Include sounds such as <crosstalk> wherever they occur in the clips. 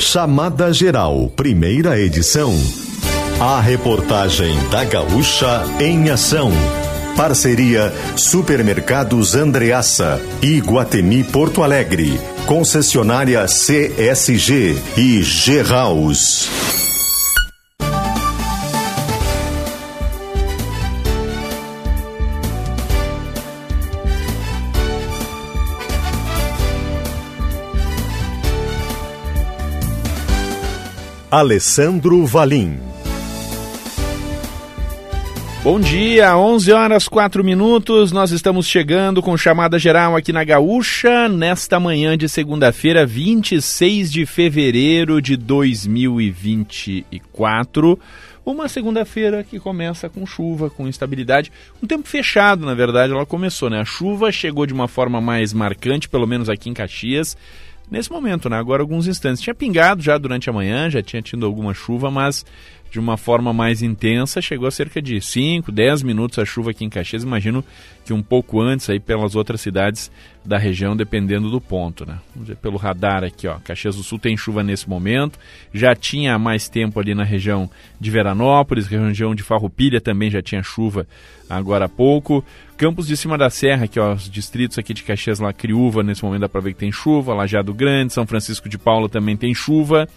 Chamada Geral, primeira edição. A reportagem da Gaúcha em ação. Parceria Supermercados Andreaça e Guatemi Porto Alegre. Concessionária CSG e G-House. Alessandro Valim. Bom dia, 11 horas 4 minutos. Nós estamos chegando com chamada geral aqui na Gaúcha nesta manhã de segunda-feira, 26 de fevereiro de 2024. Uma segunda-feira que começa com chuva, com instabilidade. Um tempo fechado, na verdade, ela começou, né? A chuva chegou de uma forma mais marcante, pelo menos aqui em Caxias nesse momento, né? Agora alguns instantes. Tinha pingado já durante a manhã, já tinha tido alguma chuva, mas de uma forma mais intensa, chegou a cerca de 5, 10 minutos a chuva aqui em Caxias. Imagino que um pouco antes aí pelas outras cidades da região, dependendo do ponto, né? Vamos ver pelo radar aqui, ó. Caxias do Sul tem chuva nesse momento. Já tinha mais tempo ali na região de Veranópolis, região de Farroupilha também já tinha chuva agora há pouco. Campos de Cima da Serra, aqui ó, os distritos aqui de Caxias lá, Criúva, nesse momento dá para ver que tem chuva. Lajado Grande, São Francisco de Paula também tem chuva.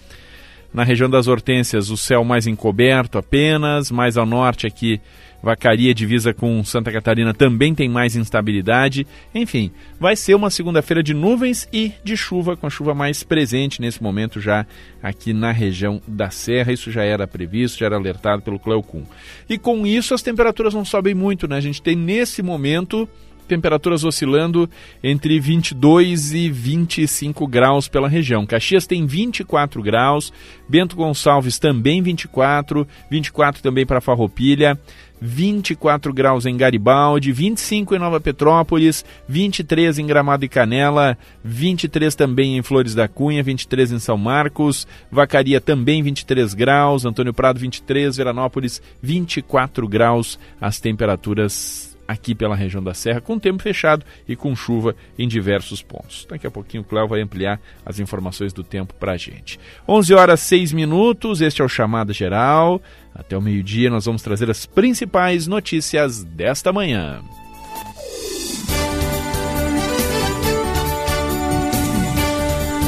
Na região das Hortênsias, o céu mais encoberto apenas. Mais ao norte aqui, Vacaria, divisa com Santa Catarina, também tem mais instabilidade. Enfim, vai ser uma segunda-feira de nuvens e de chuva, com a chuva mais presente nesse momento já aqui na região da Serra. Isso já era previsto, já era alertado pelo Cleocum. E com isso as temperaturas não sobem muito, né? A gente tem nesse momento temperaturas oscilando entre 22 e 25 graus pela região. Caxias tem 24 graus, Bento Gonçalves também 24, 24 também para Farroupilha, 24 graus em Garibaldi, 25 em Nova Petrópolis, 23 em Gramado e Canela, 23 também em Flores da Cunha, 23 em São Marcos, Vacaria também 23 graus, Antônio Prado 23, Veranópolis 24 graus, as temperaturas aqui pela região da Serra, com tempo fechado e com chuva em diversos pontos. Daqui a pouquinho o Cléo vai ampliar as informações do tempo para a gente. 11 horas 6 minutos, este é o Chamada Geral. Até o meio-dia nós vamos trazer as principais notícias desta manhã.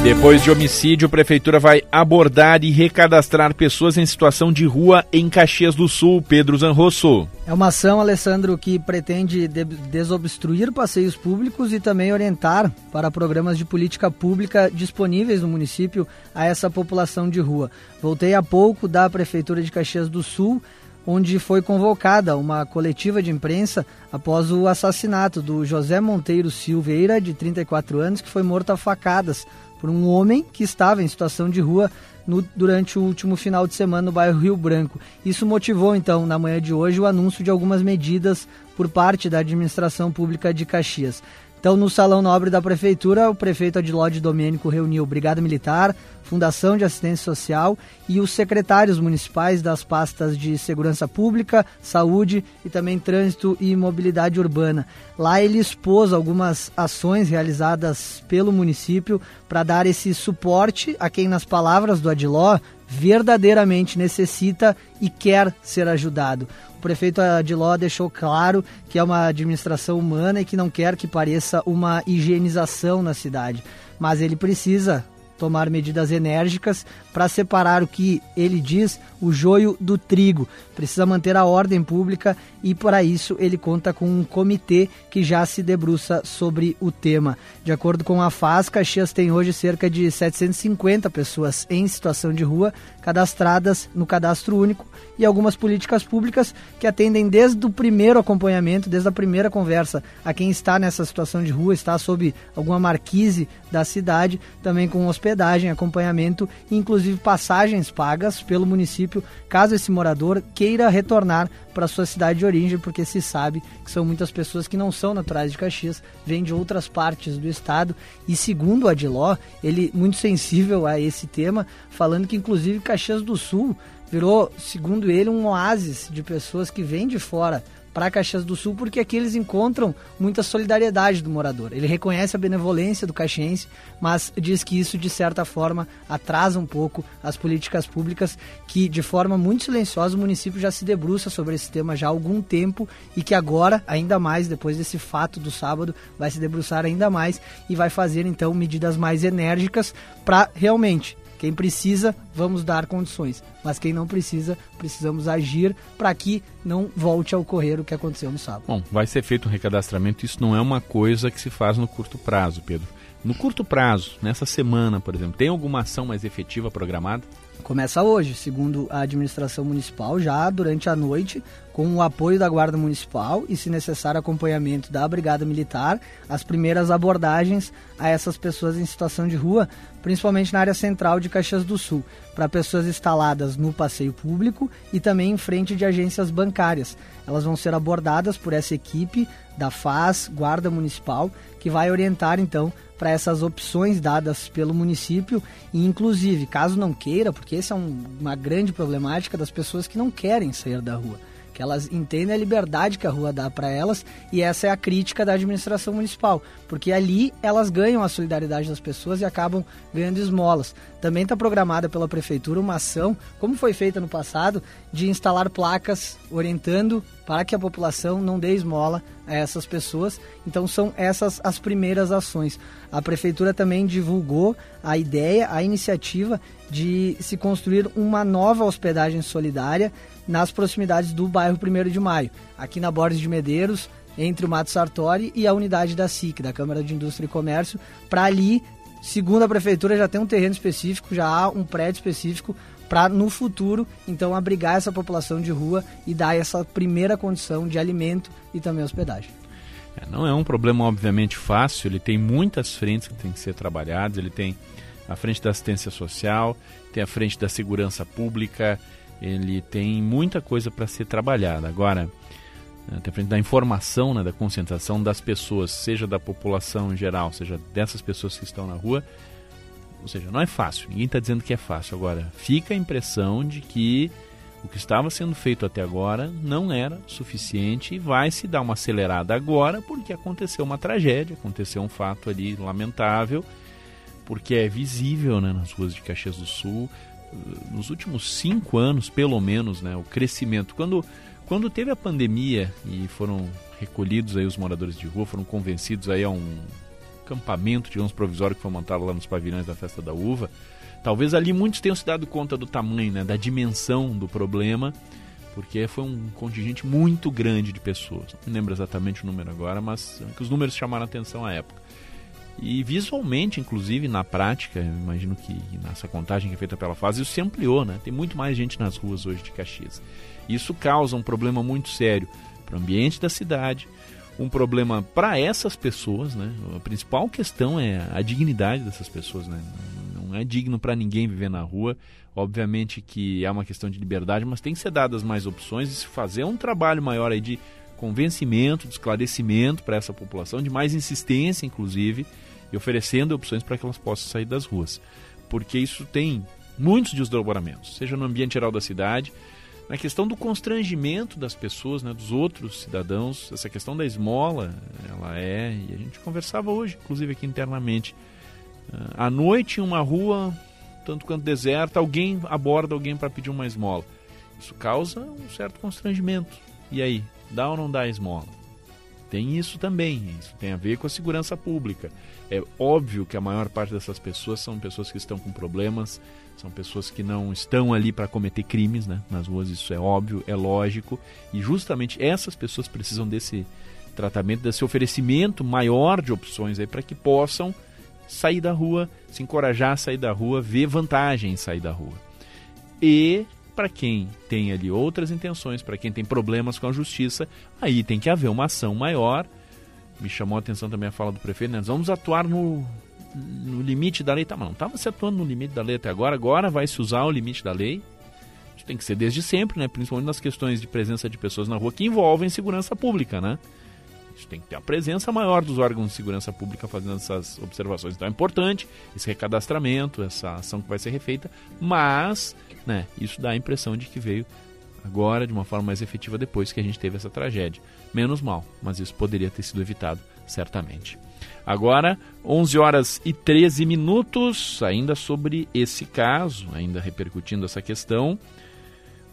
Depois de homicídio, a prefeitura vai abordar e recadastrar pessoas em situação de rua em Caxias do Sul. Pedro Zanrosso. É uma ação, Alessandro, que pretende de desobstruir passeios públicos e também orientar para programas de política pública disponíveis no município a essa população de rua. Voltei há pouco da prefeitura de Caxias do Sul onde foi convocada uma coletiva de imprensa após o assassinato do José Monteiro Silveira, de 34 anos, que foi morto a facadas por um homem que estava em situação de rua no, durante o último final de semana no bairro Rio Branco. Isso motivou, então, na manhã de hoje, o anúncio de algumas medidas por parte da administração pública de Caxias. Então, no Salão Nobre da Prefeitura, o prefeito Adilode Domênico reuniu Brigada Militar, Fundação de Assistência Social e os secretários municipais das pastas de Segurança Pública, Saúde e também Trânsito e Mobilidade Urbana. Lá ele expôs algumas ações realizadas pelo município para dar esse suporte a quem, nas palavras do Adiló, verdadeiramente necessita e quer ser ajudado. O prefeito Adiló deixou claro que é uma administração humana e que não quer que pareça uma higienização na cidade. Mas ele precisa tomar medidas enérgicas para separar o que ele diz o joio do trigo. Precisa manter a ordem pública e para isso ele conta com um comitê que já se debruça sobre o tema. De acordo com a FAS, Caxias tem hoje cerca de 750 pessoas em situação de rua cadastradas no cadastro único e algumas políticas públicas que atendem desde o primeiro acompanhamento, desde a primeira conversa a quem está nessa situação de rua, está sob alguma marquise da cidade, também com hospedagem, acompanhamento e inclusive passagens pagas pelo município, caso esse morador queira retornar para sua cidade de origem, porque se sabe que são muitas pessoas que não são naturais de Caxias, vêm de outras partes do estado. E segundo o Adiló, ele muito sensível a esse tema, falando que inclusive Caxias do Sul virou, segundo ele, um oásis de pessoas que vêm de fora para Caxias do Sul, porque aqui eles encontram muita solidariedade do morador. Ele reconhece a benevolência do caxiense, mas diz que isso, de certa forma, atrasa um pouco as políticas públicas, que de forma muito silenciosa o município já se debruça sobre esse tema já há algum tempo e que agora, ainda mais depois desse fato do sábado, vai se debruçar ainda mais e vai fazer então medidas mais enérgicas para realmente quem precisa, vamos dar condições. Mas quem não precisa, precisamos agir para que não volte a ocorrer o que aconteceu no sábado. Bom, vai ser feito um recadastramento. Isso não é uma coisa que se faz no curto prazo, Pedro. No curto prazo, nessa semana, por exemplo, tem alguma ação mais efetiva programada? Começa hoje, segundo a administração municipal, já durante a noite, com o apoio da Guarda Municipal e, se necessário, acompanhamento da Brigada Militar, as primeiras abordagens a essas pessoas em situação de rua, principalmente na área central de Caxias do Sul, para pessoas instaladas no passeio público e também em frente de agências bancárias. Elas vão ser abordadas por essa equipe da FAS, Guarda Municipal, que vai orientar então para essas opções dadas pelo município. E inclusive, caso não queira, porque essa é um, uma grande problemática das pessoas que não querem sair da rua que elas entendem a liberdade que a rua dá para elas e essa é a crítica da administração municipal, porque ali elas ganham a solidariedade das pessoas e acabam ganhando esmolas. Também está programada pela prefeitura uma ação, como foi feita no passado, de instalar placas orientando para que a população não dê esmola a essas pessoas. Então são essas as primeiras ações. A prefeitura também divulgou a ideia, a iniciativa de se construir uma nova hospedagem solidária nas proximidades do bairro 1 de Maio, aqui na Borges de Medeiros, entre o Mato Sartori e a unidade da SIC, da Câmara de Indústria e Comércio, para ali, segundo a prefeitura, já tem um terreno específico, já há um prédio específico para no futuro, então, abrigar essa população de rua e dar essa primeira condição de alimento e também hospedagem. É, não é um problema, obviamente, fácil, ele tem muitas frentes que têm que ser trabalhadas, ele tem a frente da assistência social, tem a frente da segurança pública, ele tem muita coisa para ser trabalhada. Agora, tem a frente da informação, né, da conscientização das pessoas, seja da população em geral, seja dessas pessoas que estão na rua. Ou seja, não é fácil, ninguém está dizendo que é fácil. Agora, fica a impressão de que o que estava sendo feito até agora não era suficiente e vai se dar uma acelerada agora porque aconteceu uma tragédia, aconteceu um fato ali lamentável porque é visível né, nas ruas de Caxias do Sul, nos últimos cinco anos, pelo menos, né, o crescimento. Quando, quando teve a pandemia e foram recolhidos aí os moradores de rua, foram convencidos aí a um acampamento, digamos, provisório que foi montado lá nos pavilhões da Festa da Uva, talvez ali muitos tenham se dado conta do tamanho, né, da dimensão do problema, porque foi um contingente muito grande de pessoas. Não lembro exatamente o número agora, mas que os números chamaram a atenção à época. E visualmente, inclusive na prática, imagino que nessa contagem que é feita pela fase, isso se ampliou, né? Tem muito mais gente nas ruas hoje de Caxias. Isso causa um problema muito sério para o ambiente da cidade, um problema para essas pessoas, né? A principal questão é a dignidade dessas pessoas, né? Não é digno para ninguém viver na rua. Obviamente que é uma questão de liberdade, mas tem que ser dadas mais opções e se fazer um trabalho maior aí de convencimento, de esclarecimento para essa população, de mais insistência, inclusive, e oferecendo opções para que elas possam sair das ruas. Porque isso tem muitos desdobramentos, seja no ambiente geral da cidade, na questão do constrangimento das pessoas, né, dos outros cidadãos, essa questão da esmola, ela é, e a gente conversava hoje, inclusive aqui internamente, ah, à noite em uma rua, tanto quanto deserta, alguém aborda alguém para pedir uma esmola. Isso causa um certo constrangimento. E aí, dá ou não dá esmola? Tem isso também, isso tem a ver com a segurança pública. É óbvio que a maior parte dessas pessoas são pessoas que estão com problemas, são pessoas que não estão ali para cometer crimes né, nas ruas, isso é óbvio, é lógico, e justamente essas pessoas precisam desse tratamento, desse oferecimento maior de opções aí para que possam sair da rua, se encorajar a sair da rua, ver vantagem em sair da rua. E para quem tem ali outras intenções, para quem tem problemas com a justiça, aí tem que haver uma ação maior. Me chamou a atenção também a fala do prefeito, né? Nós vamos atuar no, no limite da lei. Tá, mas não estava se atuando no limite da lei até agora, agora vai se usar o limite da lei. Isso tem que ser desde sempre, né? Principalmente nas questões de presença de pessoas na rua que envolvem segurança pública, né? Isso tem que ter a presença maior dos órgãos de segurança pública fazendo essas observações. Então é importante esse recadastramento, essa ação que vai ser refeita, mas né, isso dá a impressão de que veio agora de uma forma mais efetiva depois que a gente teve essa tragédia. Menos mal, mas isso poderia ter sido evitado, certamente. Agora, 11 horas e 13 minutos, ainda sobre esse caso, ainda repercutindo essa questão.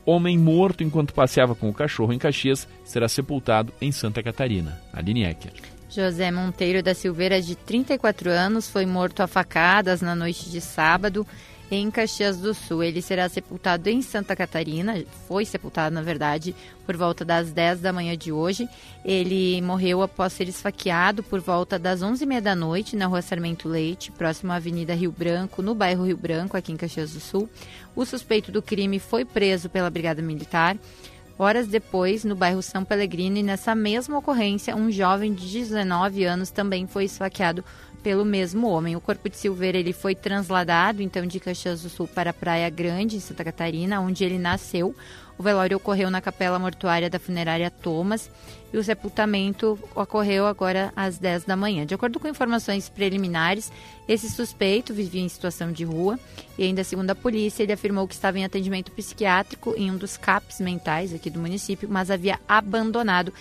Homem morto enquanto passeava com o cachorro em Caxias será sepultado em Santa Catarina. Aline Ecker. José Monteiro da Silveira, de 34 anos, foi morto a facadas na noite de sábado em Caxias do Sul. Ele será sepultado em Santa Catarina, foi sepultado, na verdade, por volta das 10 da manhã de hoje. Ele morreu após ser esfaqueado por volta das 11h30 da noite na rua Sarmento Leite, próximo à Avenida Rio Branco, no bairro Rio Branco, aqui em Caxias do Sul. O suspeito do crime foi preso pela Brigada Militar. Horas depois, no bairro São Pellegrino, e nessa mesma ocorrência, um jovem de 19 anos também foi esfaqueado pelo mesmo homem. O corpo de Silveira ele foi transladado então de Caxias do Sul para a Praia Grande, em Santa Catarina, onde ele nasceu. O velório ocorreu na capela mortuária da funerária Thomas e o sepultamento ocorreu agora às 10 da manhã. De acordo com informações preliminares, esse suspeito vivia em situação de rua e ainda segundo a polícia, ele afirmou que estava em atendimento psiquiátrico em um dos CAPs mentais aqui do município, mas havia abandonado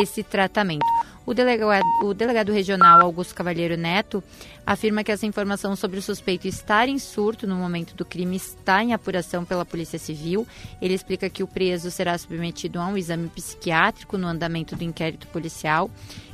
esse tratamento. O delegado, o delegado regional Augusto Cavalheiro Neto afirma que essa informação sobre o suspeito estar em surto no momento do crime está em apuração pela Polícia Civil. Ele explica que o preso será submetido a um exame psiquiátrico no andamento do inquérito policial.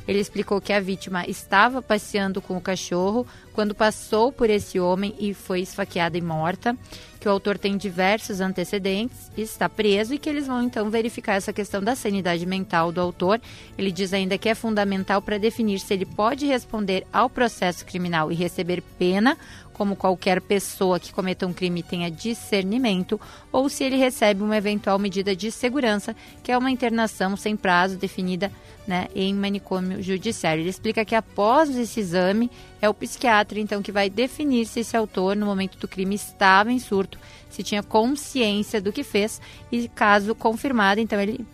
Ele explicou que a vítima estava passeando com o cachorro quando passou por esse homem e foi esfaqueada e morta, que o autor tem diversos antecedentes, está preso e que eles vão então verificar essa questão da sanidade mental do autor. Ele diz ainda que é fundamental para definir se ele pode responder ao processo criminal e receber pena como qualquer pessoa que cometa um crime tenha discernimento, ou se ele recebe uma eventual medida de segurança, que é uma internação sem prazo definida né, em manicômio judiciário. Ele explica que após esse exame, é o psiquiatra então que vai definir se esse autor, no momento do crime, estava em surto, se tinha consciência do que fez e, caso confirmado, então ele,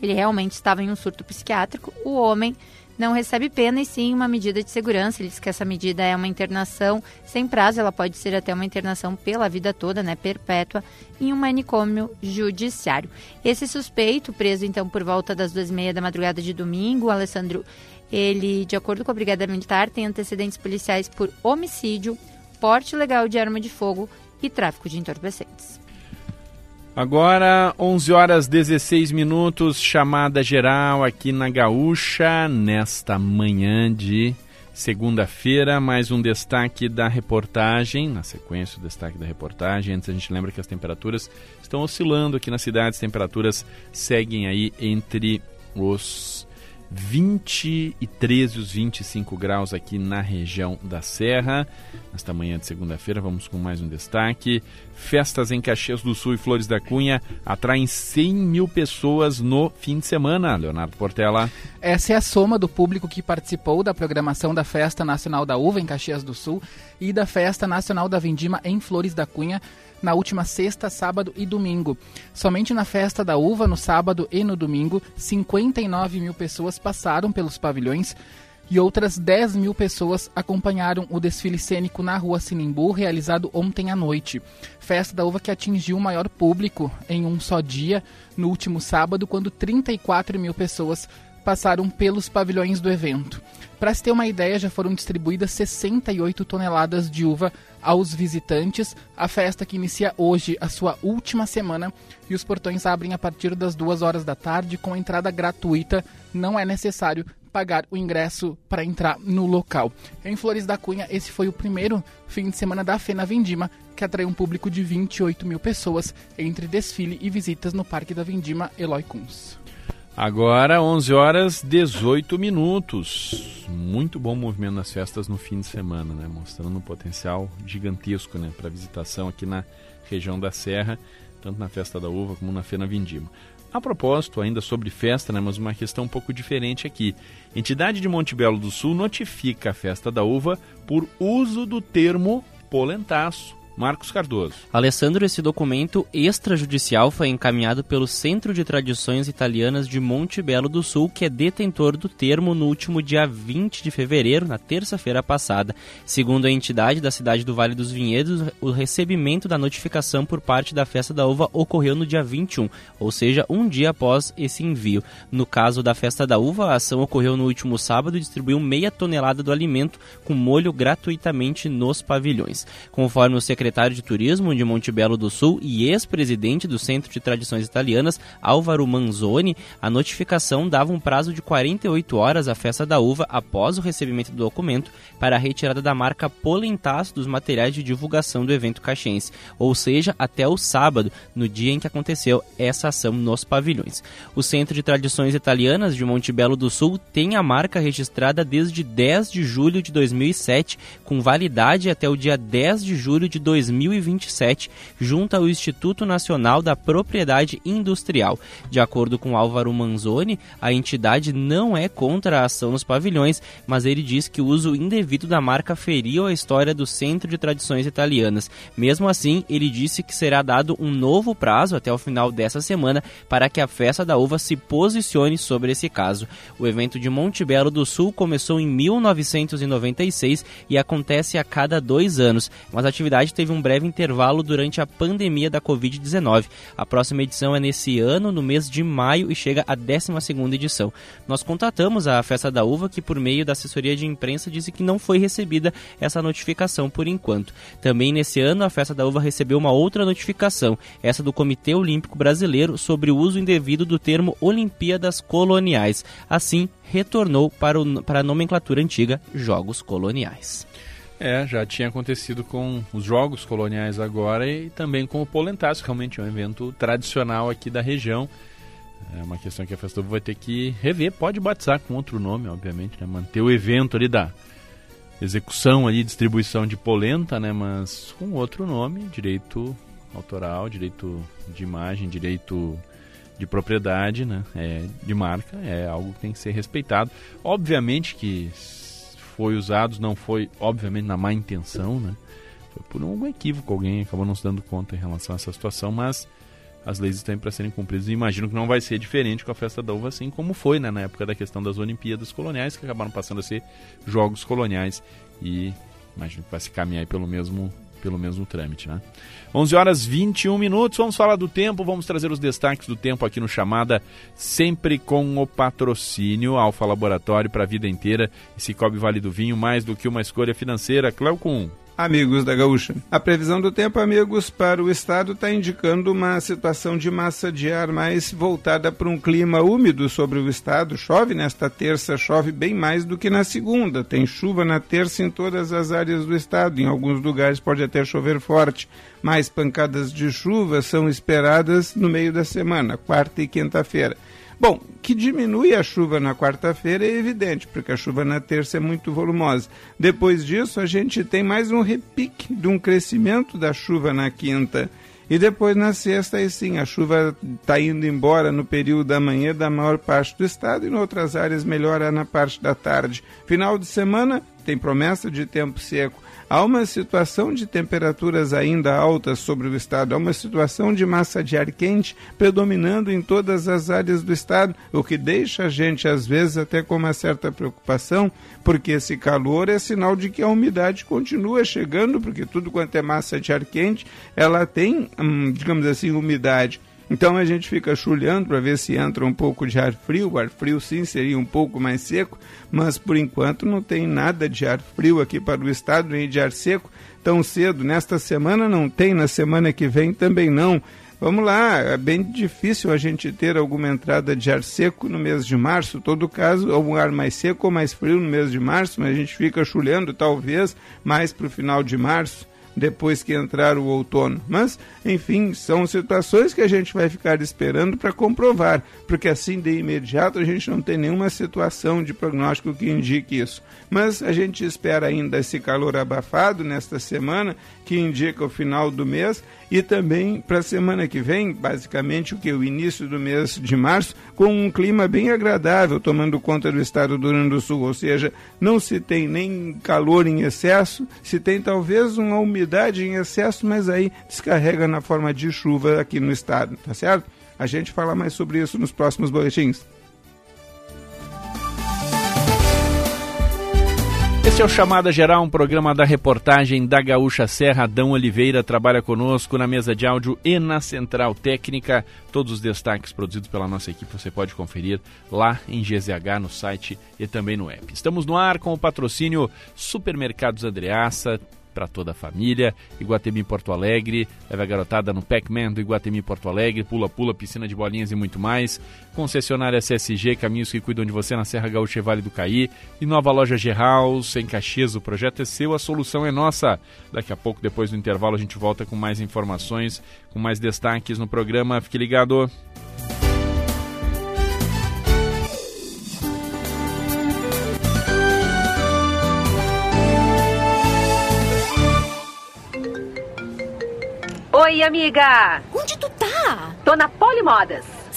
ele realmente estava em um surto psiquiátrico, o homem não recebe pena e sim uma medida de segurança. Ele diz que essa medida é uma internação sem prazo, ela pode ser até uma internação pela vida toda, né, perpétua, em um manicômio judiciário. Esse suspeito, preso então por volta das duas e meia da madrugada de domingo, Alessandro, ele, de acordo com a Brigada Militar, tem antecedentes policiais por homicídio, porte legal de arma de fogo e tráfico de entorpecentes. Agora, 11 horas 16 minutos, chamada geral aqui na Gaúcha, nesta manhã de segunda-feira. Mais um destaque da reportagem, na sequência o destaque da reportagem. Antes a gente lembra que as temperaturas estão oscilando aqui na cidade, as temperaturas seguem aí entre os 23 e os 25 graus aqui na região da Serra. Nesta manhã de segunda-feira, vamos com mais um destaque. Festas em Caxias do Sul e Flores da Cunha atraem 100 mil pessoas no fim de semana. Leonardo Portela. Essa é a soma do público que participou da programação da Festa Nacional da Uva em Caxias do Sul e da Festa Nacional da Vindima em Flores da Cunha na última sexta, sábado e domingo. Somente na festa da uva, no sábado e no domingo, 59 mil pessoas passaram pelos pavilhões e outras 10 mil pessoas acompanharam o desfile cênico na Rua Sinimbu, realizado ontem à noite. Festa da uva que atingiu o maior público em um só dia, no último sábado, quando 34 mil pessoas passaram pelos pavilhões do evento. Para se ter uma ideia, já foram distribuídas 68 toneladas de uva aos visitantes. A festa que inicia hoje a sua última semana e os portões abrem a partir das duas horas da tarde com entrada gratuita. Não é necessário pagar o ingresso para entrar no local. Em Flores da Cunha, esse foi o primeiro fim de semana da Fena Vindima, que atraiu um público de 28 mil pessoas entre desfile e visitas no Parque da Vindima Eloy Kunz. Agora, 11 horas 18 minutos. Muito bom movimento nas festas no fim de semana, né? Mostrando um potencial gigantesco, né? Para visitação aqui na região da Serra, tanto na Festa da Uva como na Fena Vindima. A propósito, ainda sobre festa, né, mas uma questão um pouco diferente aqui. Entidade de Montebello do Sul notifica a Festa da Uva por uso do termo polentaço Marcos Cardoso. Alessandro, esse documento extrajudicial foi encaminhado pelo Centro de Tradições Italianas de Monte Belo do Sul, que é detentor do termo no último dia 20 de fevereiro, na terça-feira passada. Segundo a entidade da cidade do Vale dos Vinhedos, o recebimento da notificação por parte da Festa da Uva ocorreu no dia 21, ou seja, um dia após esse envio. No caso da Festa da Uva, a ação ocorreu no último sábado e distribuiu meia tonelada do alimento com molho gratuitamente nos pavilhões. Conforme o secretário secretário de Turismo de Montebello do Sul e ex-presidente do Centro de Tradições Italianas, Álvaro Manzoni, a notificação dava um prazo de 48 horas à festa da uva após o recebimento do documento para a retirada da marca Polentaço dos materiais de divulgação do evento caxiense, ou seja, até o sábado, no dia em que aconteceu essa ação nos pavilhões. O Centro de Tradições Italianas de Montebello do Sul tem a marca registrada desde 10 de julho de 2007, com validade até o dia 10 de julho de 2007 2027, junto ao Instituto Nacional da Propriedade Industrial. De acordo com Álvaro Manzoni, a entidade não é contra a ação nos pavilhões, mas ele diz que o uso indevido da marca feriu a história do Centro de Tradições Italianas. Mesmo assim, ele disse que será dado um novo prazo até o final dessa semana para que a Festa da Uva se posicione sobre esse caso. O evento de Monte Belo do Sul começou em 1996 e acontece a cada dois anos, mas a atividade teve um breve intervalo durante a pandemia da Covid-19. A próxima edição é nesse ano, no mês de maio, e chega a 12 edição. Nós contatamos a Festa da Uva, que por meio da assessoria de imprensa disse que não foi recebida essa notificação por enquanto. Também nesse ano, a Festa da Uva recebeu uma outra notificação, essa do Comitê Olímpico Brasileiro, sobre o uso indevido do termo Olimpíadas Coloniais. Assim, retornou para, o, para a nomenclatura antiga Jogos Coloniais. É, já tinha acontecido com os Jogos Coloniais agora e também com o Polentácio, realmente é um evento tradicional aqui da região. É uma questão que a Festa vai ter que rever, pode batizar com outro nome, obviamente, né? manter o evento ali da execução ali, distribuição de polenta, né? Mas com outro nome, direito autoral, direito de imagem, direito de propriedade, né? É, de marca, é algo que tem que ser respeitado. Obviamente que foi usado não foi, obviamente, na má intenção, né? Foi por um equívoco, alguém acabou não se dando conta em relação a essa situação, mas as leis estão para serem cumpridas e imagino que não vai ser diferente com a festa da uva, assim como foi né, na época da questão das Olimpíadas Coloniais, que acabaram passando a ser Jogos Coloniais e imagino que vai se caminhar pelo mesmo pelo mesmo trâmite, né? 11 horas 21 minutos, vamos falar do tempo, vamos trazer os destaques do tempo aqui no Chamada, sempre com o patrocínio Alfa Laboratório para a vida inteira e Cicobi Vale do Vinho, mais do que uma escolha financeira. Cleucum. Amigos da Gaúcha. A previsão do tempo, amigos, para o estado está indicando uma situação de massa de ar mais voltada para um clima úmido sobre o estado. Chove nesta terça, chove bem mais do que na segunda. Tem chuva na terça em todas as áreas do estado. Em alguns lugares pode até chover forte. Mais pancadas de chuva são esperadas no meio da semana, quarta e quinta-feira. Bom, que diminui a chuva na quarta-feira é evidente, porque a chuva na terça é muito volumosa. Depois disso, a gente tem mais um repique de um crescimento da chuva na quinta. E depois na sexta, aí sim, a chuva está indo embora no período da manhã da maior parte do estado e em outras áreas melhora na parte da tarde. Final de semana tem promessa de tempo seco. Há uma situação de temperaturas ainda altas sobre o estado, há uma situação de massa de ar quente predominando em todas as áreas do estado, o que deixa a gente, às vezes, até com uma certa preocupação, porque esse calor é sinal de que a umidade continua chegando, porque tudo quanto é massa de ar quente, ela tem, hum, digamos assim, umidade. Então a gente fica chulhando para ver se entra um pouco de ar frio. O ar frio sim seria um pouco mais seco, mas por enquanto não tem nada de ar frio aqui para o estado, nem de ar seco tão cedo. Nesta semana não tem, na semana que vem também não. Vamos lá, é bem difícil a gente ter alguma entrada de ar seco no mês de março. Todo caso, algum ar mais seco ou mais frio no mês de março, mas a gente fica chulhando talvez mais para o final de março depois que entrar o outono. Mas, enfim, são situações que a gente vai ficar esperando para comprovar, porque assim de imediato a gente não tem nenhuma situação de prognóstico que indique isso. Mas a gente espera ainda esse calor abafado nesta semana, que indica o final do mês, e também para a semana que vem, basicamente o que o início do mês de março, com um clima bem agradável, tomando conta do estado do Rio Grande do Sul, ou seja, não se tem nem calor em excesso, se tem talvez uma umidade em excesso, mas aí descarrega na forma de chuva aqui no estado, tá certo? A gente fala mais sobre isso nos próximos boletins. Esse é o Chamada Geral, um programa da reportagem da Gaúcha Serra. Adão Oliveira trabalha conosco na mesa de áudio e na central técnica. Todos os destaques produzidos pela nossa equipe você pode conferir lá em GZH, no site e também no app. Estamos no ar com o patrocínio Supermercados Andreaça para toda a família. Iguatemi Porto Alegre, leva a garotada no Pac-Man do Iguatemi Porto Alegre, pula-pula, piscina de bolinhas e muito mais. Concessionária CSG, caminhos que cuidam de você na Serra Gaúcha e Vale do Caí. E nova loja G-House, em Caxias, o projeto é seu, a solução é nossa. Daqui a pouco, depois do intervalo, a gente volta com mais informações, com mais destaques no programa. Fique ligado. Oi, amiga! Onde tu tá? Tô na Polimodas.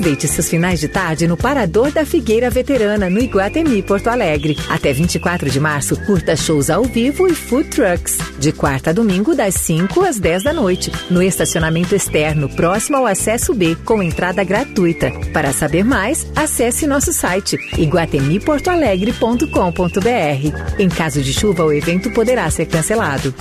Aproveite seus finais de tarde no Parador da Figueira Veterana, no Iguatemi, Porto Alegre. Até 24 de março, curta shows ao vivo e food trucks. De quarta a domingo, das 5 às 10 da noite. No estacionamento externo, próximo ao acesso B, com entrada gratuita. Para saber mais, acesse nosso site iguatemiportoalegre.com.br. Em caso de chuva, o evento poderá ser cancelado.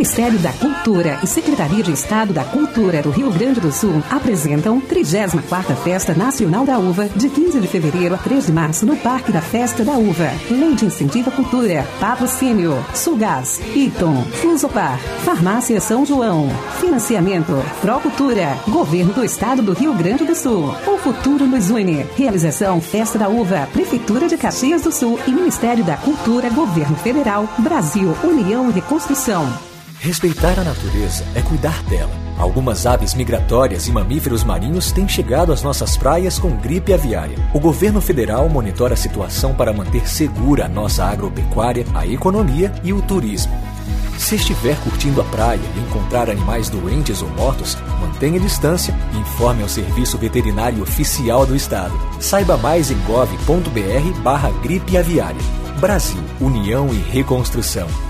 Ministério da Cultura e Secretaria de Estado da Cultura do Rio Grande do Sul apresentam 34ª Festa Nacional da Uva, de 15 de fevereiro a 3 de março, no Parque da Festa da Uva. Lei de Incentivo à Cultura, Patrocínio, Sulgás, Iton, Flusopar, Farmácia São João, Financiamento, Procultura, Governo do Estado do Rio Grande do Sul. O futuro nos une. Realização Festa da Uva, Prefeitura de Caxias do Sul e Ministério da Cultura, Governo Federal, Brasil, União e Reconstrução. Respeitar a natureza é cuidar dela. Algumas aves migratórias e mamíferos marinhos têm chegado às nossas praias com gripe aviária. O governo federal monitora a situação para manter segura a nossa agropecuária, a economia e o turismo. Se estiver curtindo a praia e encontrar animais doentes ou mortos, mantenha distância e informe ao Serviço Veterinário Oficial do Estado. Saiba mais em gov.br barra gripe aviária. Brasil, União e Reconstrução.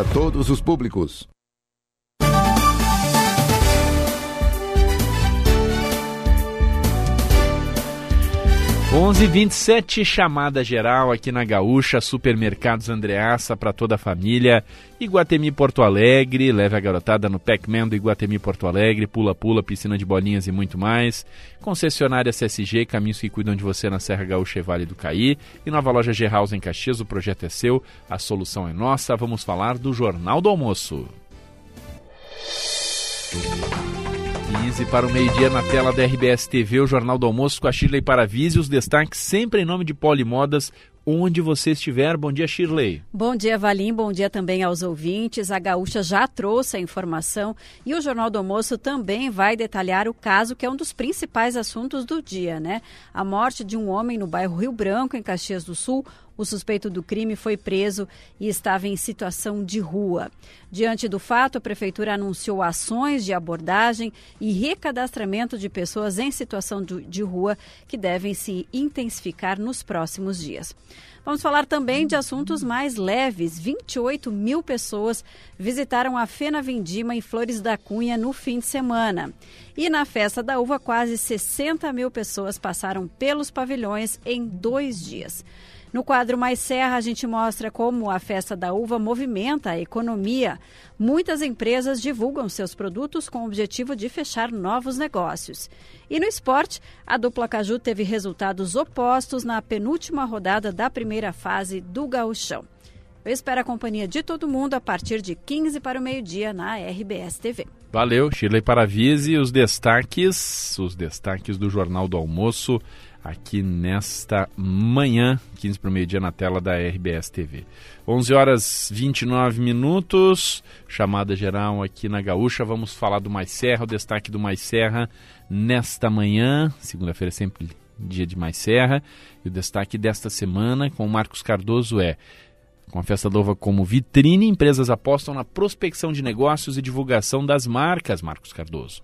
para todos os públicos. Onze vinte chamada geral aqui na Gaúcha, Supermercados Andreaça para toda a família, Iguatemi Porto Alegre, leve a garotada no Pac-Man do Iguatemi Porto Alegre, pula-pula, piscina de bolinhas e muito mais, concessionária CSG, caminhos que cuidam de você na Serra Gaúcha e Vale do Caí, e nova loja G-House em Caxias, o projeto é seu, a solução é nossa, vamos falar do Jornal do Almoço. 15 para o meio-dia na tela da RBS TV, o Jornal do Almoço com a Shirley Paravise, os destaques sempre em nome de Polimodas, onde você estiver. Bom dia, Shirley. Bom dia, Valim. Bom dia também aos ouvintes. A Gaúcha já trouxe a informação e o Jornal do Almoço também vai detalhar o caso que é um dos principais assuntos do dia, né? A morte de um homem no bairro Rio Branco, em Caxias do Sul, O suspeito do crime foi preso e estava em situação de rua. Diante do fato, a prefeitura anunciou ações de abordagem e recadastramento de pessoas em situação de rua que devem se intensificar nos próximos dias. Vamos falar também de assuntos mais leves. 28 mil pessoas visitaram a Fena Vindima em Flores da Cunha no fim de semana. E na festa da uva, quase 60 mil pessoas passaram pelos pavilhões em dois dias. No quadro Mais Serra, a gente mostra como a festa da uva movimenta a economia. Muitas empresas divulgam seus produtos com o objetivo de fechar novos negócios. E no esporte, a dupla Caju teve resultados opostos na penúltima rodada da primeira fase do Gauchão. Eu espero a companhia de todo mundo a partir de 15 para o meio-dia na RBS TV. Valeu, Shirley Paravise. Os destaques, os destaques do Jornal do Almoço aqui nesta manhã, 15 para o meio-dia, na tela da RBS TV. 11 horas 29 minutos, chamada geral aqui na Gaúcha. Vamos falar do Mais Serra, o destaque do Mais Serra nesta manhã, segunda-feira é sempre dia de Mais Serra. E o destaque desta semana com o Marcos Cardoso é. Com a Festa Nova como vitrine, empresas apostam na prospecção de negócios e divulgação das marcas, Marcos Cardoso.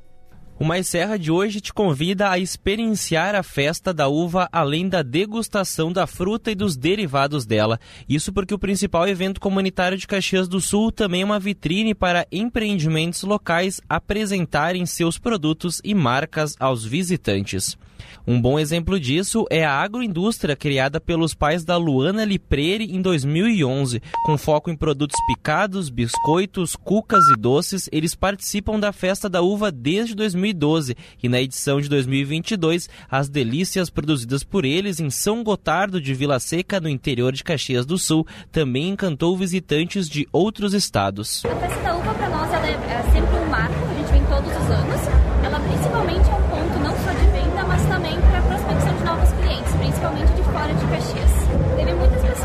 O Mais Serra de hoje te convida a experienciar a festa da uva além da degustação da fruta e dos derivados dela. Isso porque o principal evento comunitário de Caxias do Sul também é uma vitrine para empreendimentos locais apresentarem seus produtos e marcas aos visitantes. Um bom exemplo disso é a agroindústria criada pelos pais da Luana Lipreri em 2011. Com foco em produtos picados, biscoitos, cucas e doces, eles participam da Festa da Uva desde 2012 e na edição de 2022, as delícias produzidas por eles em São Gotardo de Vila Seca, no interior de Caxias do Sul, também encantou visitantes de outros estados. A Festa da Uva para nós é, é sempre um marco, a gente vem todos os anos. Ela principalmente é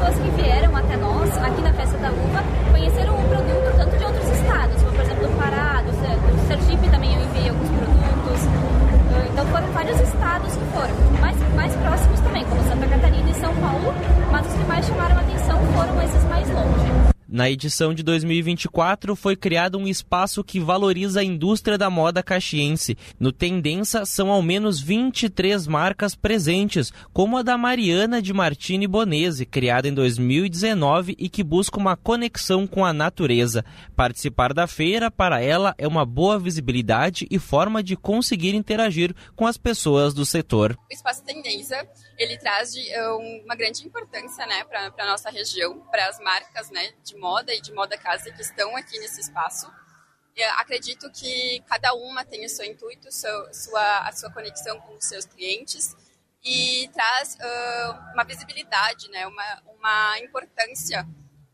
pessoas que vieram até nós, aqui na Festa da Uva, conheceram o produto tanto de outros estados, como por exemplo do Pará, do, Sergipe também eu enviei alguns produtos. Então foram vários estados que foram, mais, mais próximos também, como Santa Catarina e São Paulo, mas os que mais chamaram a atenção foram esses mais longe. Na edição de 2024, foi criado um espaço que valoriza a indústria da moda caxiense. No Tendência, são ao menos 23 marcas presentes, como a da Mariana de Martini Bonese, criada em 2019 e que busca uma conexão com a natureza. Participar da feira, para ela, é uma boa visibilidade e forma de conseguir interagir com as pessoas do setor. O Espaço Tendência, ele traz de, uma grande importância né, para a nossa região, para as marcas né, de moda e de moda casa que estão aqui nesse espaço. Eu acredito que cada uma tem o seu intuito, seu, sua, a sua conexão com os seus clientes e traz uh, uma visibilidade, né, uma, uma importância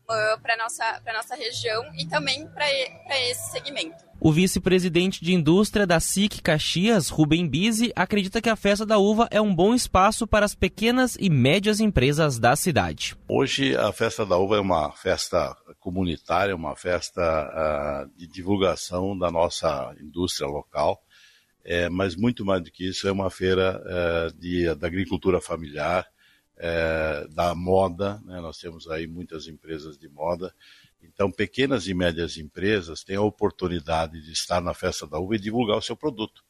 uh, para a nossa, nossa região e também para esse segmento. O vice-presidente de indústria da SIC Caxias, Rubem Bise, acredita que a festa da uva é um bom espaço para as pequenas e médias empresas da cidade. Hoje a festa da uva é uma festa comunitária, uma festa uh, de divulgação da nossa indústria local, é, mas muito mais do que isso é uma feira uh, de, da agricultura familiar, uh, da moda. Né? Nós temos aí muitas empresas de moda então, pequenas e médias empresas têm a oportunidade de estar na festa da uva e divulgar o seu produto.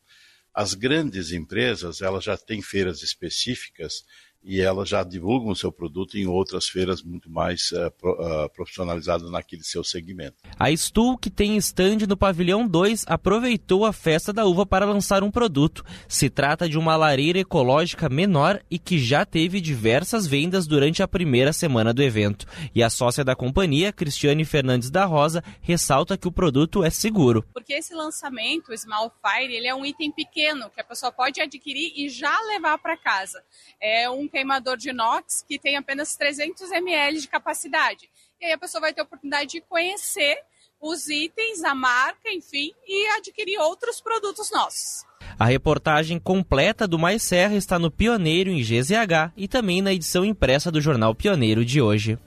As grandes empresas, elas já têm feiras específicas e elas já divulgam o seu produto em outras feiras muito mais uh, pro, uh, profissionalizadas naquele seu segmento. A Stuhl, que tem estande no pavilhão 2, aproveitou a festa da uva para lançar um produto. Se trata de uma lareira ecológica menor e que já teve diversas vendas durante a primeira semana do evento. E a sócia da companhia, Cristiane Fernandes da Rosa, ressalta que o produto é seguro. Porque esse lançamento, o Small Fire, ele é um item pequeno que a pessoa pode adquirir e já levar para casa. É um queimador de inox que tem apenas 300 ml de capacidade. E aí a pessoa vai ter a oportunidade de conhecer os itens, a marca, enfim, e adquirir outros produtos nossos. A reportagem completa do Mais Serra está no Pioneiro em GZH e também na edição impressa do Jornal Pioneiro de hoje.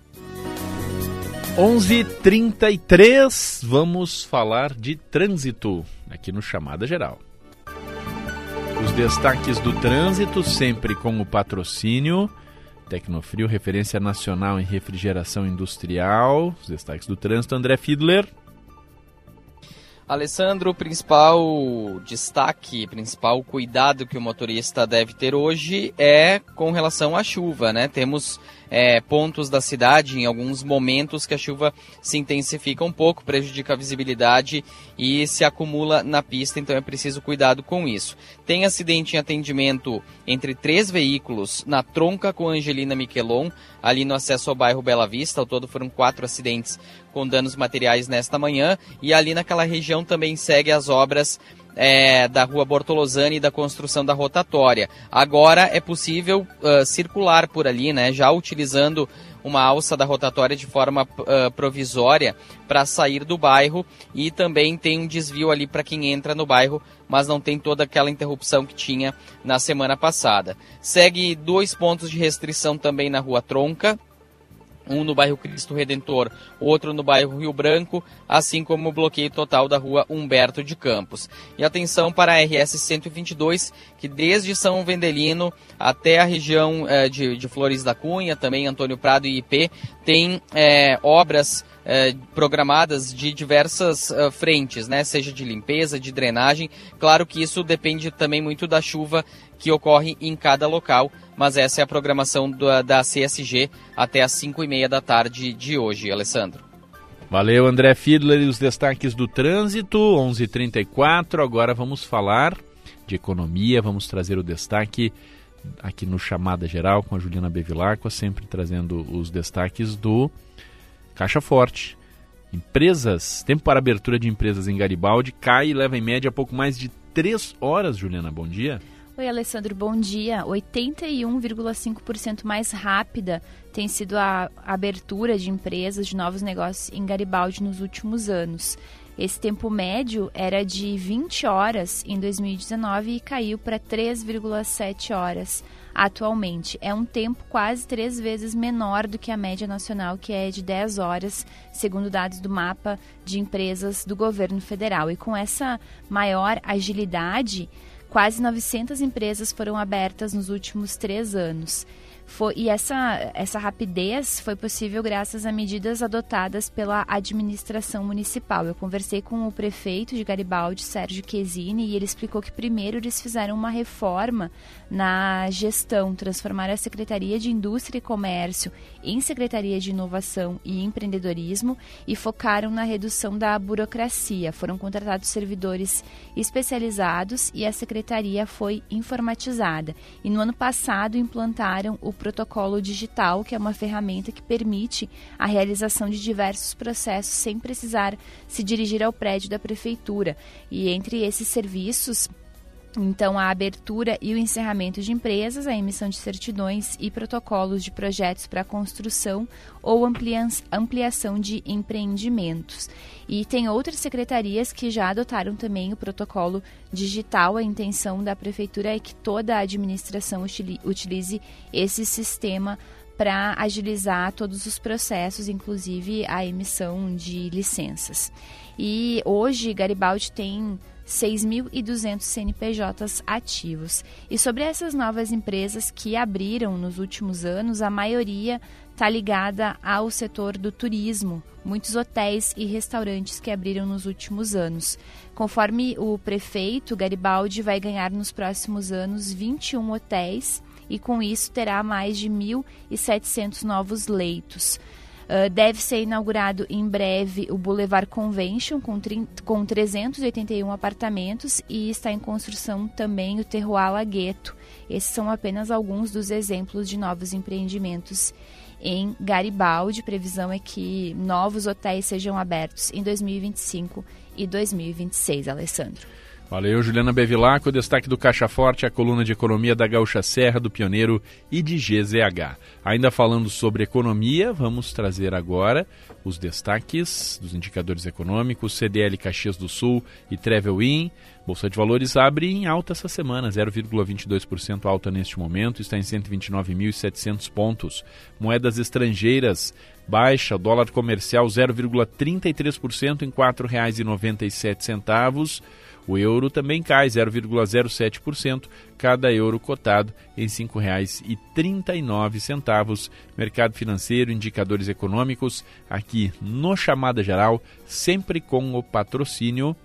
11:33 vamos falar de trânsito aqui no Chamada Geral. Os destaques do trânsito, sempre com o patrocínio Tecnofrio, referência nacional em refrigeração industrial. Os destaques do trânsito, André Fiedler. Alessandro, o principal destaque, principal cuidado que o motorista deve ter hoje é com relação à chuva, né? Temos é, pontos da cidade, em alguns momentos que a chuva se intensifica um pouco, prejudica a visibilidade e se acumula na pista, então é preciso cuidado com isso. Tem acidente em atendimento entre três veículos na tronca com Angelina Miquelon, ali no acesso ao bairro Bela Vista. Ao todo foram quatro acidentes com danos materiais nesta manhã e ali naquela região também segue as obras é, da rua Bortolosani e da construção da rotatória. Agora é possível uh, circular por ali, né, já utilizando uma alça da rotatória de forma uh, provisória para sair do bairro e também tem um desvio ali para quem entra no bairro, mas não tem toda aquela interrupção que tinha na semana passada. Segue dois pontos de restrição também na rua Tronca, um no bairro Cristo Redentor, outro no bairro Rio Branco, assim como o bloqueio total da rua Humberto de Campos. E atenção para a RS 122, que desde São Vendelino até a região eh, de, de, Flores da Cunha, também Antônio Prado e IP, tem eh, obras eh, programadas de diversas frentes, né? seja de limpeza, de drenagem. Claro que isso depende também muito da chuva que ocorre em cada local, mas essa é a programação da, da CSG até às 5 e meia da tarde de hoje, Alessandro. Valeu, André Fiedler e os destaques do trânsito, 11:34. h 34 Agora vamos falar de economia, vamos trazer o destaque aqui no Chamada Geral com a Juliana Bevilacqua, sempre trazendo os destaques do Caixa Forte. Empresas, tempo para abertura de empresas em Garibaldi cai e leva em média pouco mais de 3 horas, Juliana. Bom dia. Oi, Alessandro, bom dia. 81,5% mais rápida tem sido a abertura de empresas, de novos negócios em Garibaldi nos últimos anos. Esse tempo médio era de 20 horas em 2019 e caiu para 3,7 horas atualmente. É um tempo quase três vezes menor do que a média nacional, que é de 10 horas, segundo dados do mapa de empresas do governo federal. E com essa maior agilidade, Quase 900 empresas foram abertas nos últimos três anos. Foi, e essa, essa rapidez foi possível graças a medidas adotadas pela administração municipal. Eu conversei com o prefeito de Garibaldi, Sérgio Quesini, e ele explicou que primeiro eles fizeram uma reforma na gestão, transformaram a Secretaria de Indústria e Comércio em Secretaria de Inovação e Empreendedorismo e focaram na redução da burocracia. Foram contratados servidores especializados e a secretaria foi informatizada. E no ano passado implantaram o protocolo digital, que é uma ferramenta que permite a realização de diversos processos sem precisar se dirigir ao prédio da prefeitura. E entre esses serviços, então, a abertura e o encerramento de empresas, a emissão de certidões e protocolos de projetos para construção ou ampliação de empreendimentos. E tem outras secretarias que já adotaram também o protocolo digital. A intenção da prefeitura é que toda a administração utilize esse sistema para agilizar todos os processos, inclusive a emissão de licenças. E hoje Garibaldi tem 6.200 CNPJs ativos. E sobre essas novas empresas que abriram nos últimos anos, a maioria está ligada ao setor do turismo, muitos hotéis e restaurantes que abriram nos últimos anos. Conforme o prefeito, Garibaldi vai ganhar nos próximos anos 21 hotéis e com isso terá mais de 1.700 novos leitos. Uh, deve ser inaugurado em breve o Boulevard Convention, com, com 381 apartamentos, e está em construção também o Terroir Lagueto. Esses são apenas alguns dos exemplos de novos empreendimentos em Garibaldi. Previsão é que novos hotéis sejam abertos em 2025 e 2026, Alessandro. Valeu, Juliana Bevilacqua. O destaque do Caixa Forte, a coluna de economia da Gaúcha Serra, do Pioneiro e de GZH. Ainda falando sobre economia, vamos trazer agora os destaques dos indicadores econômicos, CDL Caxias do Sul e Travel In. Bolsa de Valores abre em alta essa semana, 0,22% alta neste momento, está em 129.700 pontos. Moedas estrangeiras baixa, dólar comercial 0,33% em R$ 4,97. O euro também cai 0,07%, cada euro cotado em R$ 5,39. Mercado financeiro, indicadores econômicos, aqui no Chamada Geral, sempre com o patrocínio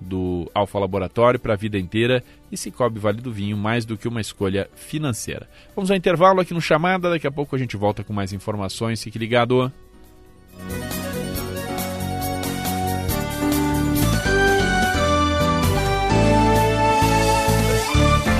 do Alfa Laboratório para a vida inteira e Cicobi Vale do Vinho, mais do que uma escolha financeira. Vamos ao intervalo aqui no Chamada, daqui a pouco a gente volta com mais informações. Fique ligado.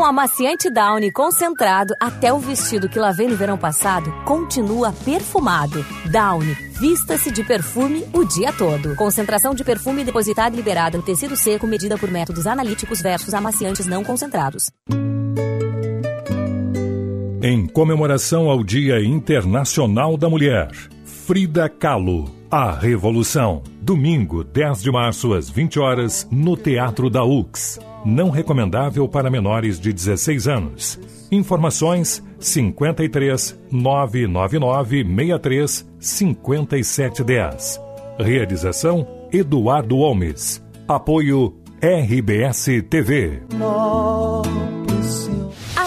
O amaciante Downy concentrado, até o vestido que lavei no verão passado continua perfumado. Downy, vista-se de perfume o dia todo. Concentração de perfume depositada e liberada no tecido seco medida por métodos analíticos versus amaciantes não concentrados. Em comemoração ao Dia Internacional da Mulher, Frida Kahlo, A Revolução. Domingo, 10 de março, às 20 horas, no Teatro da UX. Não recomendável para menores de 16 anos. Informações 53 999 63 5710. Realização Eduardo Holmes. Apoio RBS TV.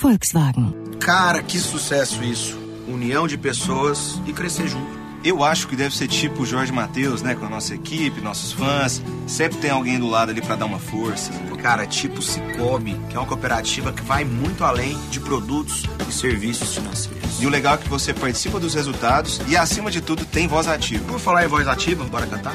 Volkswagen. Cara, que sucesso isso. União de pessoas e crescer junto. Eu acho que deve ser tipo o Jorge Matheus, né? Com a nossa equipe, nossos fãs. Sempre tem alguém do lado ali para dar uma força. Cara, tipo Cicobi, que é uma cooperativa que vai muito além de produtos e serviços financeiros. E o legal é que você participa dos resultados e, acima de tudo, tem voz ativa. Vamos falar em voz ativa? Bora cantar?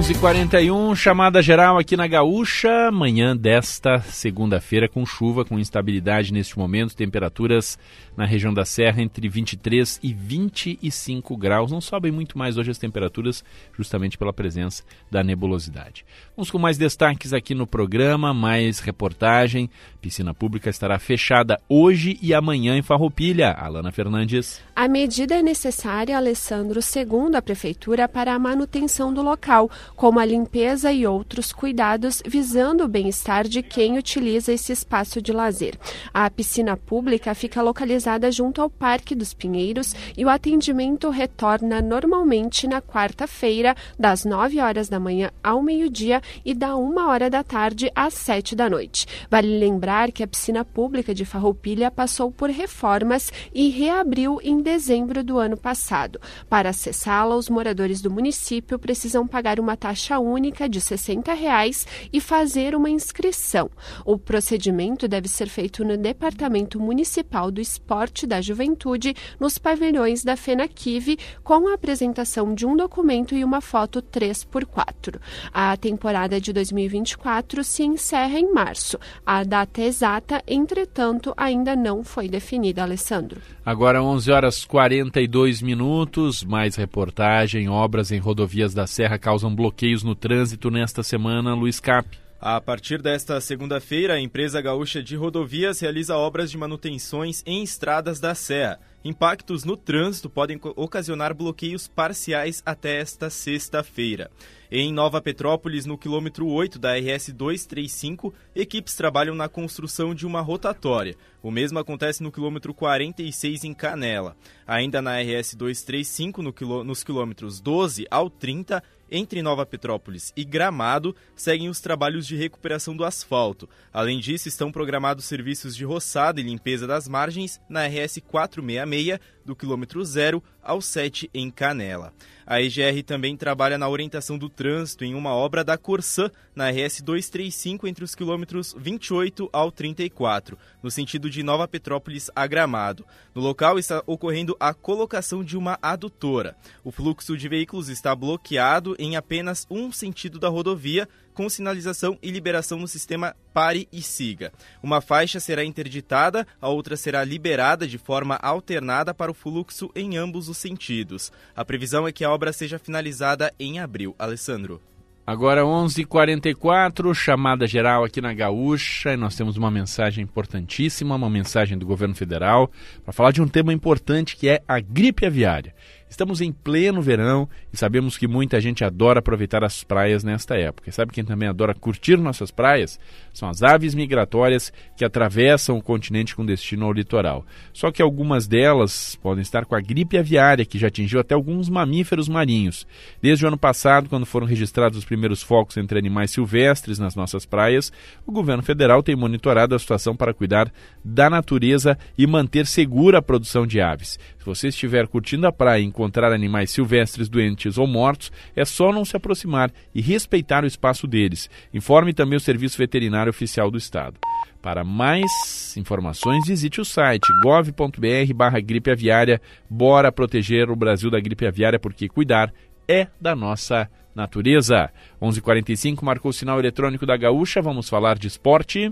11:41 chamada geral aqui na Gaúcha, manhã desta segunda-feira com chuva, com instabilidade neste momento, temperaturas na região da Serra entre 23 e 25 graus. Não sobem muito mais hoje as temperaturas, justamente pela presença da nebulosidade. Vamos com mais destaques aqui no programa, mais reportagem. Piscina pública estará fechada hoje e amanhã em Farroupilha. Alana Fernandes. A medida é necessária, Alessandro, segundo a prefeitura, para a manutenção do local como a limpeza e outros cuidados visando o bem-estar de quem utiliza esse espaço de lazer. A piscina pública fica localizada junto ao Parque dos Pinheiros e o atendimento retorna normalmente na quarta-feira, das 9 horas da manhã ao meio-dia e da 1 hora da tarde às 7 da noite. Vale lembrar que a piscina pública de Farroupilha passou por reformas e reabriu em dezembro do ano passado. Para acessá-la, os moradores do município precisam pagar uma taxa única de 60 reais e fazer uma inscrição. O procedimento deve ser feito no Departamento Municipal do Esporte da Juventude, nos pavilhões da FENAQUIV, com a apresentação de um documento e uma foto 3x4. A temporada de 2024 se encerra em março. A data exata, entretanto, ainda não foi definida, Alessandro. Agora 11 horas 42 minutos, mais reportagem, obras em rodovias da Serra causam bloqueios no trânsito nesta semana, Luiz Cap. A partir desta segunda-feira, a empresa gaúcha de rodovias realiza obras de manutenções em estradas da Serra. Impactos no trânsito podem ocasionar bloqueios parciais até esta sexta-feira. Em Nova Petrópolis, no quilômetro 8 da RS 235, equipes trabalham na construção de uma rotatória. O mesmo acontece no quilômetro 46 em Canela. Ainda na RS 235, no quilô, nos quilômetros 12 ao 30, entre Nova Petrópolis e Gramado, seguem os trabalhos de recuperação do asfalto. Além disso, estão programados serviços de roçada e limpeza das margens na RS 466, do quilômetro 0 ao 7 em Canela. A EGR também trabalha na orientação do trânsito em uma obra da Corsã, na RS 235, entre os quilômetros 28 ao 34, no sentido de Nova Petrópolis a Gramado. No local está ocorrendo a colocação de uma adutora. O fluxo de veículos está bloqueado em apenas um sentido da rodovia, com sinalização e liberação no sistema Pare e Siga. Uma faixa será interditada, a outra será liberada de forma alternada para o fluxo em ambos os sentidos. A previsão é que a obra seja finalizada em abril. Alessandro. Agora 11:44 chamada geral aqui na Gaúcha, e nós temos uma mensagem importantíssima, uma mensagem do governo federal para falar de um tema importante que é a gripe aviária. Estamos em pleno verão e sabemos que muita gente adora aproveitar as praias nesta época. E sabe quem também adora curtir nossas praias? São as aves migratórias que atravessam o continente com destino ao litoral. Só que algumas delas podem estar com a gripe aviária, que já atingiu até alguns mamíferos marinhos. Desde o ano passado, quando foram registrados os primeiros focos entre animais silvestres nas nossas praias, o governo federal tem monitorado a situação para cuidar da natureza e manter segura a produção de aves. Se você estiver curtindo a praia e encontrar animais silvestres doentes ou mortos, é só não se aproximar e respeitar o espaço deles. Informe também o Serviço Veterinário Oficial do Estado. Para mais informações, visite o site gov.br barra gripe aviária. Bora proteger o Brasil da gripe aviária, porque cuidar é da nossa natureza. 11:45 h 45 marcou o sinal eletrônico da Gaúcha. Vamos falar de esporte.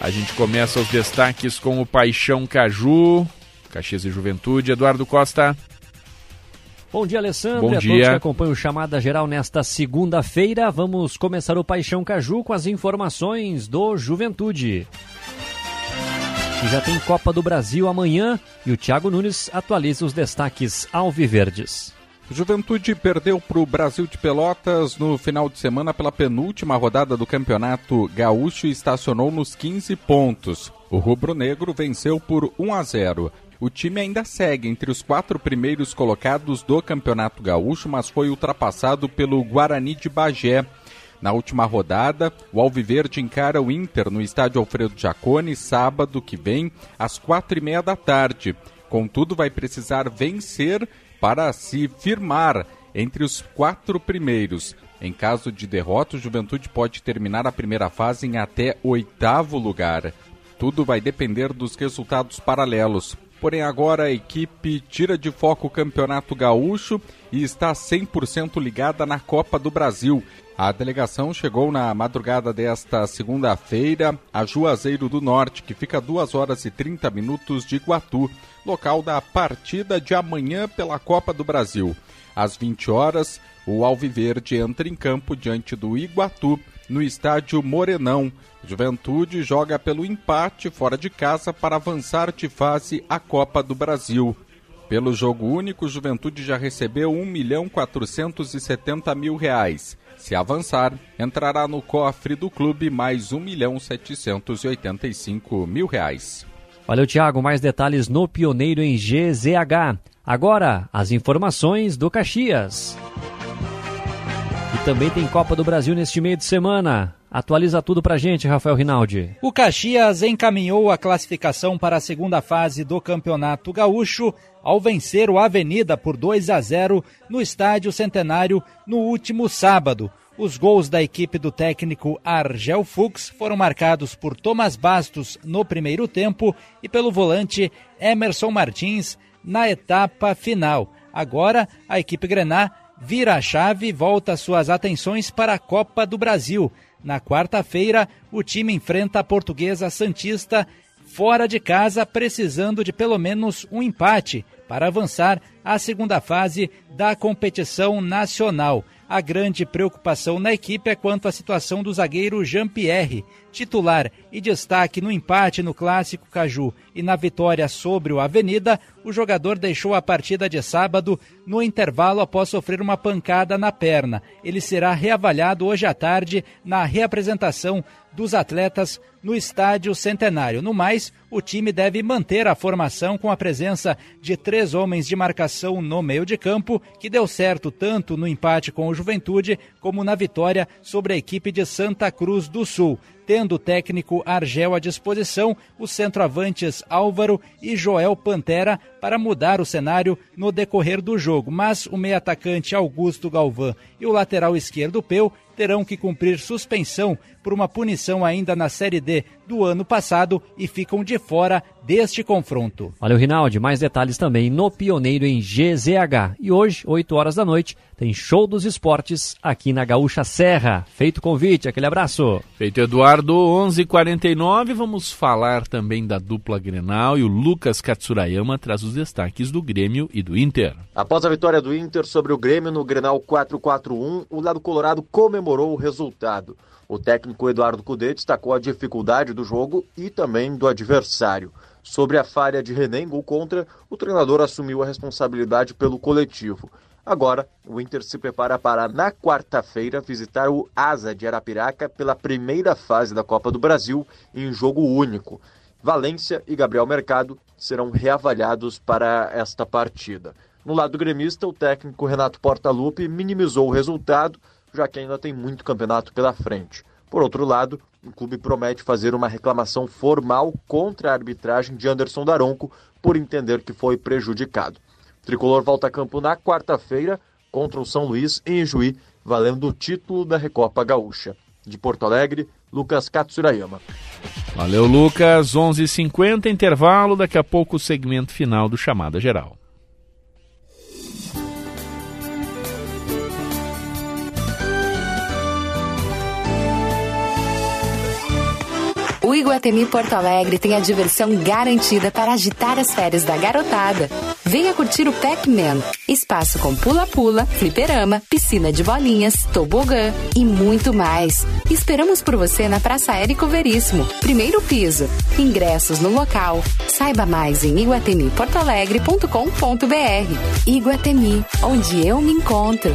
A gente começa os destaques com o Paixão Caju. Caxias e Juventude. Eduardo Costa. Bom dia, Alessandro. Bom a dia. todos que acompanham o Chamada Geral nesta segunda-feira. Vamos começar o Paixão Caju com as informações do Juventude. E já tem Copa do Brasil amanhã e o Thiago Nunes atualiza os destaques alviverdes. Juventude perdeu para o Brasil de Pelotas no final de semana pela penúltima rodada do Campeonato Gaúcho e estacionou nos 15 pontos. O rubro-negro venceu por 1 a 0. O time ainda segue entre os quatro primeiros colocados do Campeonato Gaúcho, mas foi ultrapassado pelo Guarani de Bagé. Na última rodada, o Alviverde encara o Inter no estádio Alfredo Jaconi, sábado que vem, às quatro e meia da tarde. Contudo, vai precisar vencer para se firmar entre os quatro primeiros. Em caso de derrota, o Juventude pode terminar a primeira fase em até oitavo lugar. Tudo vai depender dos resultados paralelos. Porém, agora a equipe tira de foco o Campeonato Gaúcho e está 100% ligada na Copa do Brasil. A delegação chegou na madrugada desta segunda-feira a Juazeiro do Norte, que fica a 2 horas e 30 minutos de Iguatu, local da partida de amanhã pela Copa do Brasil. Às 20 horas, o Alviverde entra em campo diante do Iguatu, no estádio Morenão. Juventude joga pelo empate fora de casa para avançar de fase à Copa do Brasil. Pelo jogo único, Juventude já recebeu 1 milhão 470 mil reais. Se avançar, entrará no cofre do clube mais 1 milhão 785 mil reais. Valeu, Thiago. Mais detalhes no Pioneiro em GZH. Agora, as informações do Caxias. E também tem Copa do Brasil neste meio de semana. Atualiza tudo pra gente, Rafael Rinaldi. O Caxias encaminhou a classificação para a segunda fase do Campeonato Gaúcho ao vencer o Avenida por 2 a 0 no Estádio Centenário no último sábado. Os gols da equipe do técnico Argel Fux foram marcados por Thomas Bastos no primeiro tempo e pelo volante Emerson Martins na etapa final. Agora, a equipe Grená vira a chave e volta suas atenções para a Copa do Brasil. Na quarta-feira, o time enfrenta a portuguesa Santista fora de casa, precisando de pelo menos um empate para avançar à segunda fase da competição nacional. A grande preocupação na equipe é quanto à situação do zagueiro Jean-Pierre, titular e destaque no empate no Clássico Caju e na vitória sobre o Avenida, o jogador deixou a partida de sábado no intervalo após sofrer uma pancada na perna. Ele será reavaliado hoje à tarde na reapresentação dos atletas no Estádio Centenário. No mais, o time deve manter a formação com a presença de três homens de marcação no meio de campo, que deu certo tanto no empate com o Juventude como na vitória sobre a equipe de Santa Cruz do Sul tendo o técnico Argel à disposição os centroavantes Álvaro e Joel Pantera para mudar o cenário no decorrer do jogo. Mas o meio-atacante Augusto Galvão e o lateral esquerdo Peu terão que cumprir suspensão por uma punição ainda na Série D do ano passado e ficam de fora deste confronto. Valeu, Rinaldi. Mais detalhes também no Pioneiro em GZH. E hoje, 8 horas da noite, tem show dos esportes aqui na Gaúcha Serra. Feito o convite, aquele abraço. Feito Eduardo, 11:49. Vamos falar também da dupla Grenal e o Lucas Katsurayama traz os destaques do Grêmio e do Inter. Após a vitória do Inter sobre o Grêmio no Grenal 4-4-1, o lado colorado comemorou o resultado. O técnico Eduardo Cudê destacou a dificuldade do jogo e também do adversário. Sobre a falha de René em gol contra, o treinador assumiu a responsabilidade pelo coletivo. Agora, o Inter se prepara para, na quarta-feira, visitar o Asa de Arapiraca pela primeira fase da Copa do Brasil em jogo único. Valência e Gabriel Mercado serão reavaliados para esta partida. No lado gremista, o técnico Renato Portaluppi minimizou o resultado, já que ainda tem muito campeonato pela frente. Por outro lado, o clube promete fazer uma reclamação formal contra a arbitragem de Anderson Daronco por entender que foi prejudicado. O tricolor volta a campo na quarta-feira contra o São Luís em Juí, valendo o título da Recopa Gaúcha. De Porto Alegre, Lucas Katsurayama. Valeu, Lucas. 11:50 intervalo. Daqui a pouco o segmento final do Chamada Geral. O Iguatemi Porto Alegre tem a diversão garantida para agitar as férias da garotada. Venha curtir o Pac-Man, espaço com pula-pula, fliperama, piscina de bolinhas, tobogã e muito mais. Esperamos por você na Praça Érico Veríssimo, primeiro piso. Ingressos no local. Saiba mais em iguatemiportoalegre.com.br. Iguatemi, onde eu me encontro.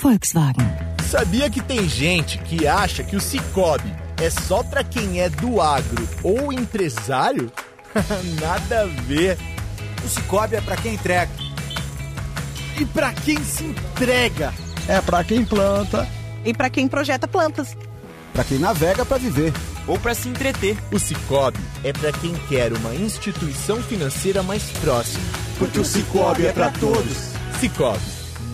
Volkswagen. Sabia que tem gente que acha que o Cicobi é só para quem é do agro ou empresário? <laughs> Nada a ver. O Cicobi é para quem entrega. E para quem se entrega? É para quem planta. E para quem projeta plantas. Para quem navega para viver. ou para se entreter. O Cicobi é para quem quer uma instituição financeira mais próxima. Porque o Cicobi é para todos. Cicobi,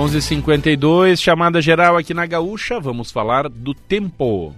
11:52 chamada geral aqui na Gaúcha. Vamos falar do tempo.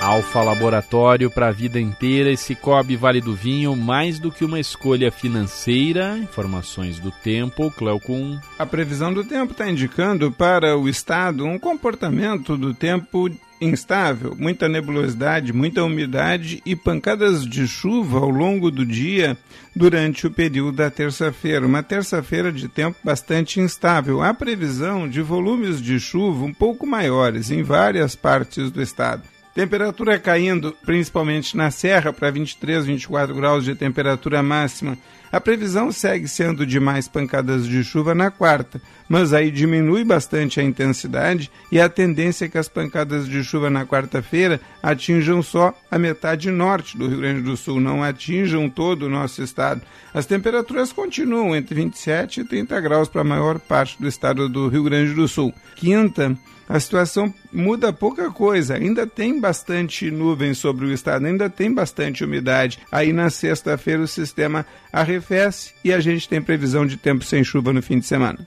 Alfa Laboratório para a vida inteira e Cicobi Vale do Vinho, mais do que uma escolha financeira. Informações do tempo, Cleocum. A previsão do tempo está indicando para o estado um comportamento do tempo instável, muita nebulosidade, muita umidade e pancadas de chuva ao longo do dia durante o período da terça-feira. Uma terça-feira de tempo bastante instável. Há previsão de volumes de chuva um pouco maiores em várias partes do estado. Temperatura caindo, principalmente na Serra, para 23, 24 graus de temperatura máxima. A previsão segue sendo de mais pancadas de chuva na quarta, mas aí diminui bastante a intensidade e a tendência é que as pancadas de chuva na quarta-feira atinjam só a metade norte do Rio Grande do Sul, não atinjam todo o nosso estado. As temperaturas continuam entre 27 e 30 graus para a maior parte do estado do Rio Grande do Sul. Quinta, a situação muda pouca coisa. Ainda tem bastante nuvem sobre o estado, ainda tem bastante umidade. Aí na sexta-feira o sistema arrefece e a gente tem previsão de tempo sem chuva no fim de semana.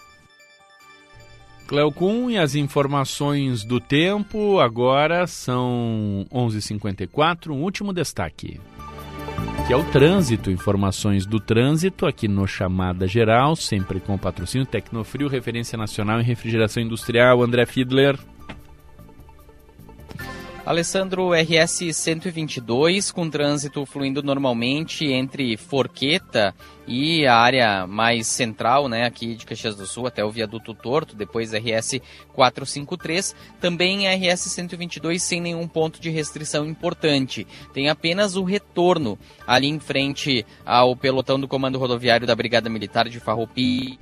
Cleocum e as informações do tempo agora são 11:54. Um último destaque que é o trânsito, informações do trânsito aqui no Chamada Geral, sempre com patrocínio Tecnofrio, referência nacional em refrigeração industrial, André Fiedler. Alessandro RS 122 com trânsito fluindo normalmente entre Forqueta e a área mais central, né, aqui de Caxias do Sul até o viaduto Torto, depois RS 453, também RS 122 sem nenhum ponto de restrição importante. Tem apenas o retorno ali em frente ao pelotão do Comando Rodoviário da Brigada Militar de Farroupilha.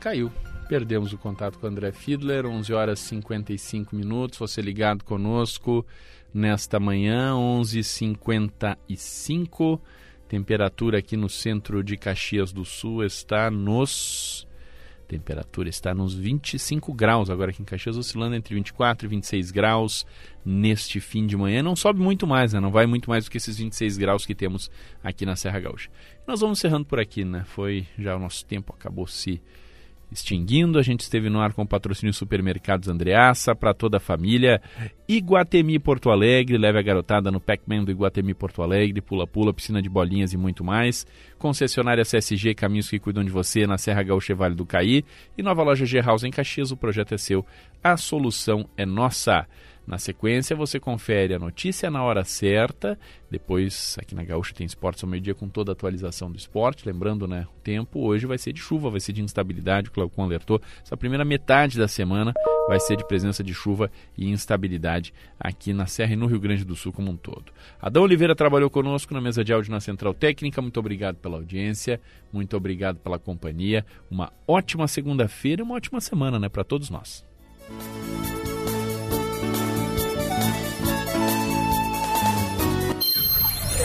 Caiu. Perdemos o contato com o André Fiedler, 11 horas e 55 minutos. Você ligado conosco nesta manhã, 11h55. Temperatura aqui no centro de Caxias do Sul está nos. Temperatura está nos 25 graus, agora aqui em Caxias, oscilando entre 24 e 26 graus neste fim de manhã. Não sobe muito mais, né? Não vai muito mais do que esses 26 graus que temos aqui na Serra Gaúcha. Nós vamos encerrando por aqui, né? Foi já o nosso tempo, acabou se extinguindo. A gente esteve no ar com o patrocínio Supermercados Andreaça para toda a família. Iguatemi Porto Alegre, leve a garotada no Pac-Man do Iguatemi Porto Alegre, pula-pula, piscina de bolinhas e muito mais. Concessionária CSG, caminhos que cuidam de você na Serra Gaúcha Vale do Caí. E nova loja G-House em Caxias, o projeto é seu, a solução é nossa. Na sequência, você confere a notícia na hora certa. Depois, aqui na Gaúcha tem esportes ao meio-dia com toda a atualização do esporte. Lembrando, né? O tempo hoje vai ser de chuva, vai ser de instabilidade. O Claucon alertou. Essa primeira metade da semana vai ser de presença de chuva e instabilidade aqui na Serra e no Rio Grande do Sul como um todo. Adão Oliveira trabalhou conosco na mesa de áudio na Central Técnica. Muito obrigado pela audiência, muito obrigado pela companhia. Uma ótima segunda-feira e uma ótima semana, né, para todos nós.